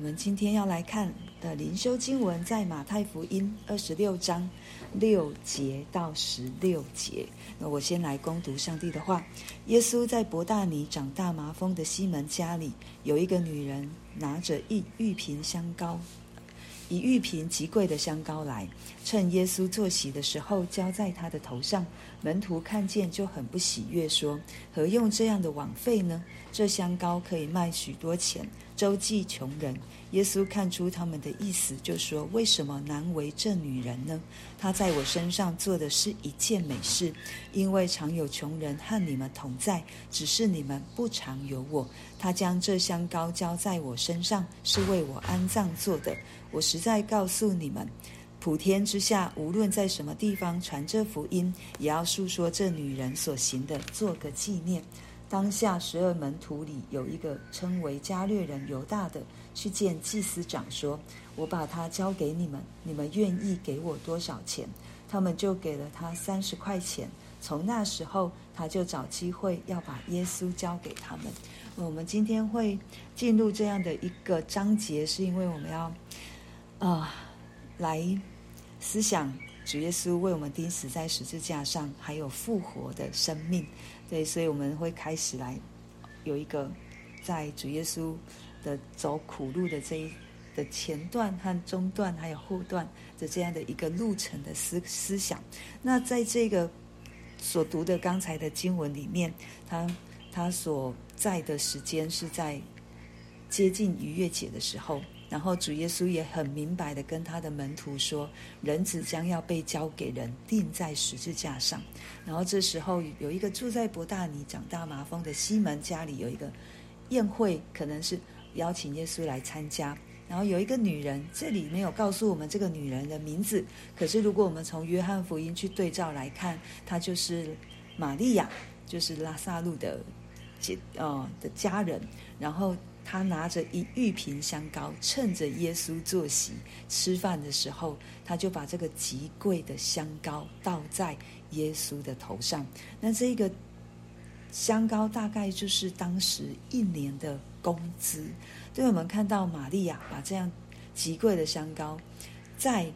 我们今天要来看的灵修经文，在马太福音二十六章六节到十六节。那我先来攻读上帝的话。耶稣在伯大尼长大麻风的西门家里，有一个女人拿着一玉瓶香膏，以玉瓶极贵的香膏来，趁耶稣坐席的时候，浇在他的头上。门徒看见就很不喜悦，说：何用这样的枉费呢？这香膏可以卖许多钱。周济穷人，耶稣看出他们的意思，就说：“为什么难为这女人呢？她在我身上做的是一件美事，因为常有穷人和你们同在，只是你们不常有我。她将这香膏浇在我身上，是为我安葬做的。我实在告诉你们，普天之下，无论在什么地方传这福音，也要述说这女人所行的，做个纪念。”当下十二门徒里有一个称为加略人犹大的，去见祭司长说：“我把他交给你们，你们愿意给我多少钱？”他们就给了他三十块钱。从那时候，他就找机会要把耶稣交给他们。我们今天会进入这样的一个章节，是因为我们要啊、来思想主耶稣为我们钉死在十字架上，还有复活的生命。对，所以我们会开始来有一个在主耶稣的走苦路的这一的前段和中段，还有后段的这样的一个路程的思思想。那在这个所读的刚才的经文里面，他他所在的时间是在接近逾越节的时候。然后主耶稣也很明白的跟他的门徒说：“人子将要被交给人，钉在十字架上。”然后这时候有一个住在伯大尼、长大麻风的西门家里有一个宴会，可能是邀请耶稣来参加。然后有一个女人，这里没有告诉我们这个女人的名字，可是如果我们从约翰福音去对照来看，她就是玛利亚，就是拉萨路的姐呃的家人。然后。他拿着一玉瓶香膏，趁着耶稣坐席吃饭的时候，他就把这个极贵的香膏倒在耶稣的头上。那这个香膏大概就是当时一年的工资。对，我们看到玛利亚把这样极贵的香膏，在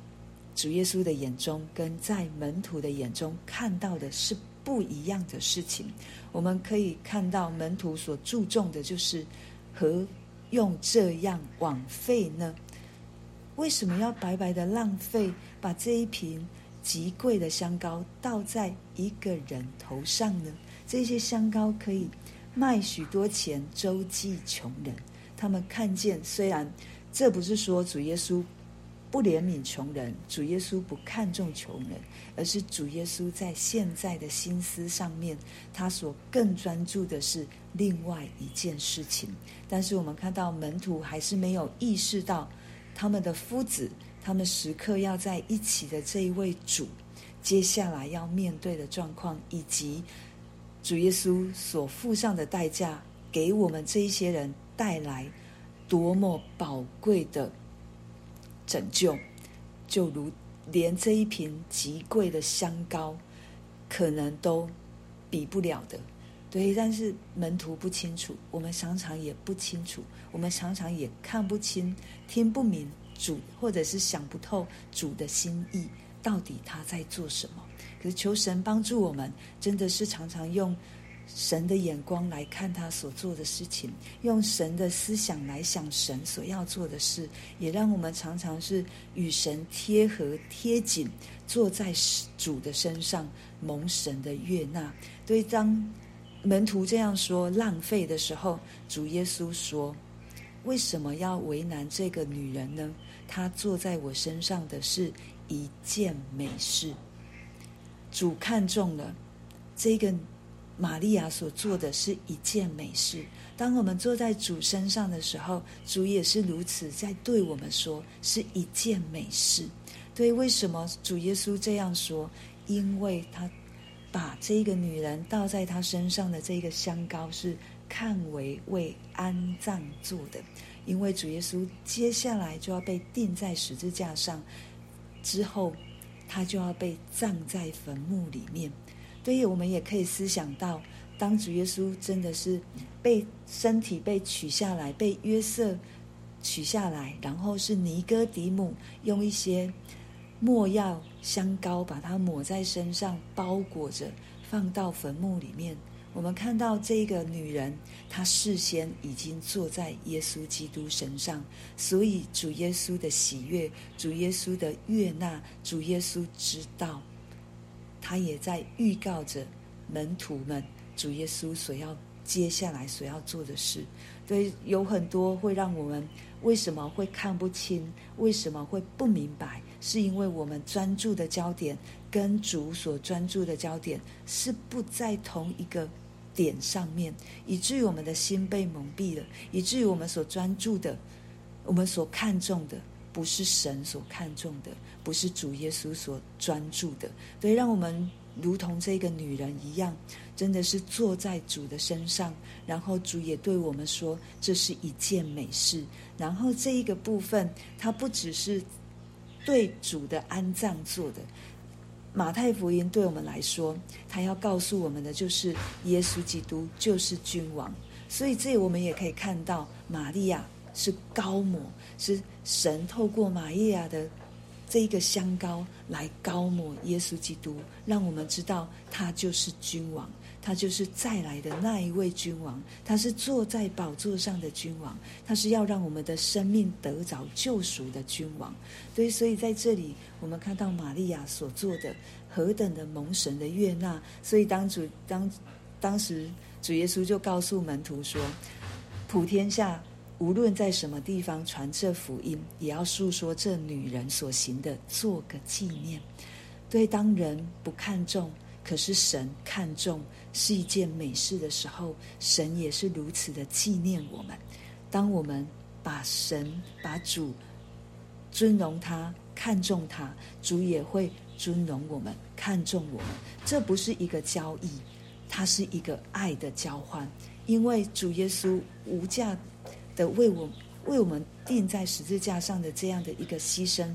主耶稣的眼中跟在门徒的眼中看到的是不一样的事情。我们可以看到门徒所注重的就是。何用这样枉费呢？为什么要白白的浪费，把这一瓶极贵的香膏倒在一个人头上呢？这些香膏可以卖许多钱，周济穷人。他们看见，虽然这不是说主耶稣。不怜悯穷人，主耶稣不看重穷人，而是主耶稣在现在的心思上面，他所更专注的是另外一件事情。但是我们看到门徒还是没有意识到，他们的夫子，他们时刻要在一起的这一位主，接下来要面对的状况，以及主耶稣所付上的代价，给我们这一些人带来多么宝贵的。拯救，就如连这一瓶极贵的香膏，可能都比不了的。对，但是门徒不清楚，我们常常也不清楚，我们常常也看不清、听不明主，或者是想不透主的心意，到底他在做什么。可是求神帮助我们，真的是常常用。神的眼光来看他所做的事情，用神的思想来想神所要做的事，也让我们常常是与神贴合贴紧，坐在主的身上，蒙神的悦纳。对，当门徒这样说浪费的时候，主耶稣说：“为什么要为难这个女人呢？她坐在我身上的是一件美事。主看中了这个。”玛利亚所做的是一件美事。当我们坐在主身上的时候，主也是如此在对我们说是一件美事。对，为什么主耶稣这样说？因为他把这个女人倒在他身上的这个香膏是看为为安葬做的。因为主耶稣接下来就要被钉在十字架上，之后他就要被葬在坟墓里面。所以，我们也可以思想到，当主耶稣真的是被身体被取下来，被约瑟取下来，然后是尼哥底母用一些没药香膏把它抹在身上，包裹着，放到坟墓里面。我们看到这个女人，她事先已经坐在耶稣基督身上，所以主耶稣的喜悦，主耶稣的悦纳，主耶稣知道，他也在预告着门徒们，主耶稣所要接下来所要做的事。对，有很多会让我们为什么会看不清，为什么会不明白，是因为我们专注的焦点跟主所专注的焦点是不在同一个。点上面，以至于我们的心被蒙蔽了，以至于我们所专注的，我们所看重的，不是神所看重的，不是主耶稣所专注的。对，让我们如同这个女人一样，真的是坐在主的身上，然后主也对我们说，这是一件美事。然后这一个部分，它不只是对主的安葬做的。马太福音对我们来说，他要告诉我们的就是耶稣基督就是君王，所以这我们也可以看到，玛利亚是高抹，是神透过玛利亚的这一个香膏来高抹耶稣基督，让我们知道他就是君王。他就是再来的那一位君王，他是坐在宝座上的君王，他是要让我们的生命得着救赎的君王。对，所以在这里我们看到玛利亚所做的何等的蒙神的悦纳。所以当主当当时主耶稣就告诉门徒说：“普天下无论在什么地方传这福音，也要述说这女人所行的，做个纪念。”对，当人不看重。可是神看重是一件美事的时候，神也是如此的纪念我们。当我们把神、把主尊荣他、看重他，主也会尊荣我们、看重我们。这不是一个交易，它是一个爱的交换。因为主耶稣无价的为我为我们钉在十字架上的这样的一个牺牲，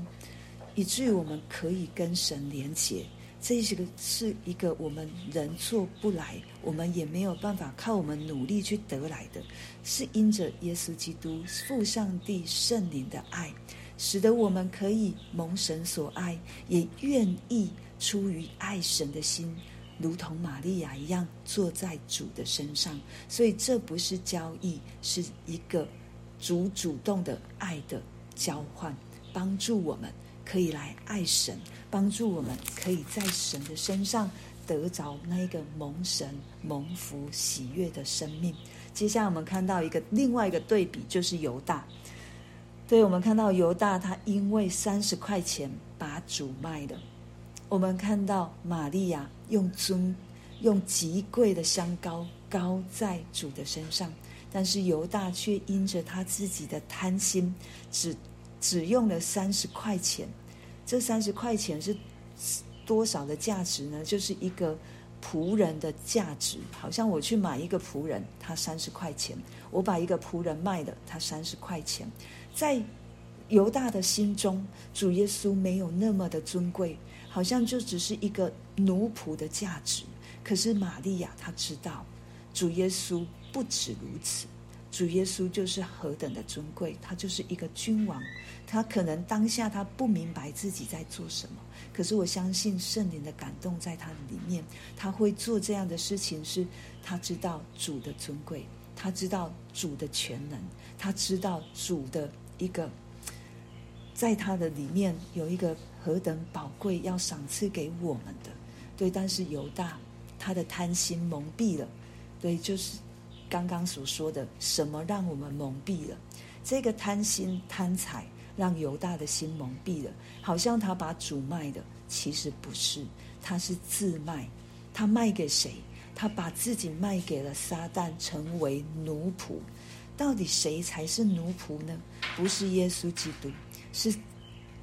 以至于我们可以跟神连结。这是个是一个我们人做不来，我们也没有办法靠我们努力去得来的，是因着耶稣基督父上帝圣灵的爱，使得我们可以蒙神所爱，也愿意出于爱神的心，如同玛利亚一样坐在主的身上。所以这不是交易，是一个主主动的爱的交换，帮助我们。可以来爱神，帮助我们可以在神的身上得着那一个蒙神蒙福喜悦的生命。接下来我们看到一个另外一个对比，就是犹大。对，我们看到犹大他因为三十块钱把主卖了。我们看到玛利亚用尊用极贵的香膏膏在主的身上，但是犹大却因着他自己的贪心，只只用了三十块钱。这三十块钱是多少的价值呢？就是一个仆人的价值。好像我去买一个仆人，他三十块钱；我把一个仆人卖了，他三十块钱。在犹大的心中，主耶稣没有那么的尊贵，好像就只是一个奴仆的价值。可是玛利亚她知道，主耶稣不止如此。主耶稣就是何等的尊贵，他就是一个君王。他可能当下他不明白自己在做什么，可是我相信圣灵的感动在他的里面，他会做这样的事情，是他知道主的尊贵，他知道主的全能，他知道主的一个，在他的里面有一个何等宝贵要赏赐给我们的。对，但是犹大他的贪心蒙蔽了，对，就是刚刚所说的什么让我们蒙蔽了？这个贪心贪财。让犹大的心蒙蔽了，好像他把主卖的，其实不是，他是自卖。他卖给谁？他把自己卖给了撒旦，成为奴仆。到底谁才是奴仆呢？不是耶稣基督，是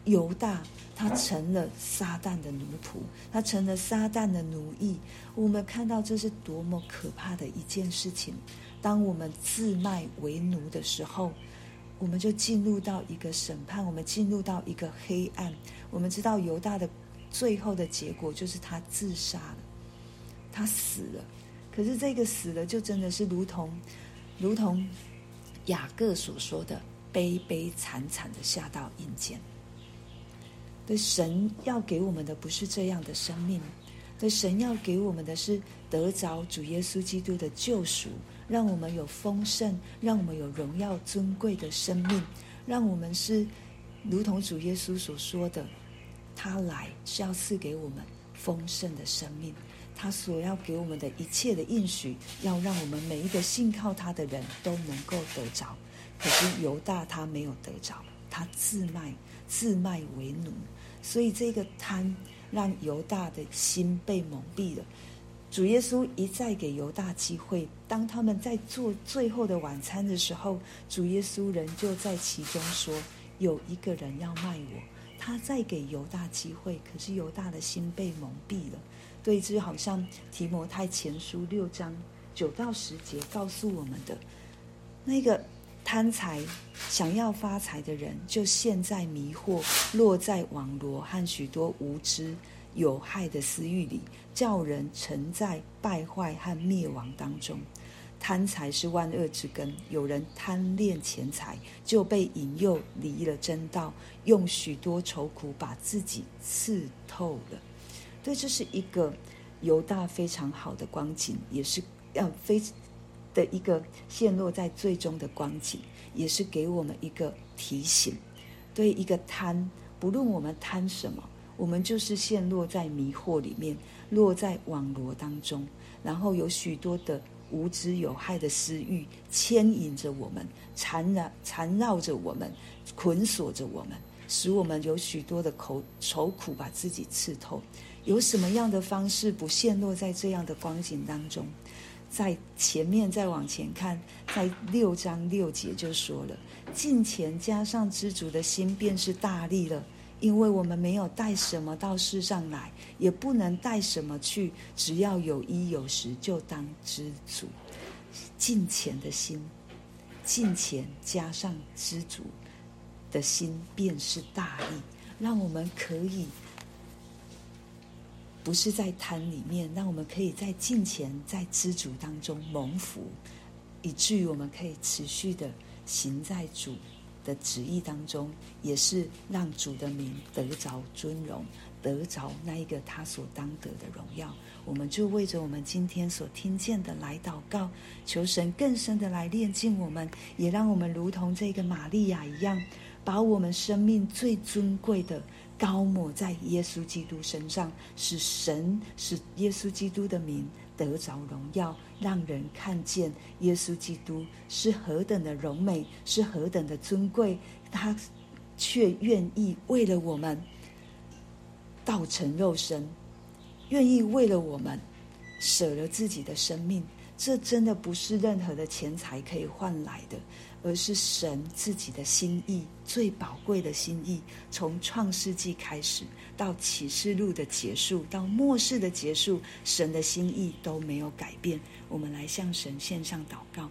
犹大。他成了撒旦的奴仆，他成了撒旦的奴役。我们看到这是多么可怕的一件事情。当我们自卖为奴的时候。我们就进入到一个审判，我们进入到一个黑暗。我们知道犹大的最后的结果就是他自杀了，他死了。可是这个死了，就真的是如同，如同雅各所说的，悲悲惨惨的下到阴间。对，神要给我们的不是这样的生命，对，神要给我们的是得着主耶稣基督的救赎，让我们有丰盛，让我们有荣耀尊贵的生命，让我们是如同主耶稣所说的，他来是要赐给我们丰盛的生命，他所要给我们的一切的应许，要让我们每一个信靠他的人都能够得着。可是犹大他没有得着，他自卖自卖为奴。所以这个贪让犹大的心被蒙蔽了。主耶稣一再给犹大机会，当他们在做最后的晚餐的时候，主耶稣人就在其中说：“有一个人要卖我。”他再给犹大机会，可是犹大的心被蒙蔽了。对，这好像提摩太前书六章九到十节告诉我们的那个。贪财、想要发财的人，就陷在迷惑，落在网罗和许多无知有害的私欲里，叫人沉在败坏和灭亡当中。贪财是万恶之根，有人贪恋钱财，就被引诱离了真道，用许多愁苦把自己刺透了。对，这是一个犹大非常好的光景，也是要非。的一个陷落在最终的光景，也是给我们一个提醒。对一个贪，不论我们贪什么，我们就是陷落在迷惑里面，落在网罗当中，然后有许多的无知有害的私欲牵引着我们，缠绕缠绕着我们，捆锁着我们，使我们有许多的口愁苦把自己刺透。有什么样的方式不陷落在这样的光景当中？在前面再往前看，在六章六节就说了：进前加上知足的心，便是大利了。因为我们没有带什么到世上来，也不能带什么去，只要有衣有食，就当知足。进前的心，进前加上知足的心，便是大利，让我们可以。不是在贪里面，让我们可以在敬虔、在知足当中蒙福，以至于我们可以持续的行在主的旨意当中，也是让主的名得着尊荣，得着那一个他所当得的荣耀。我们就为着我们今天所听见的来祷告，求神更深的来炼净我们，也让我们如同这个玛利亚一样，把我们生命最尊贵的。高抹在耶稣基督身上，使神使耶稣基督的名得着荣耀，让人看见耶稣基督是何等的荣美，是何等的尊贵。他却愿意为了我们道成肉身，愿意为了我们舍了自己的生命。这真的不是任何的钱财可以换来的。而是神自己的心意，最宝贵的心意，从创世纪开始到启示录的结束，到末世的结束，神的心意都没有改变。我们来向神献上祷告。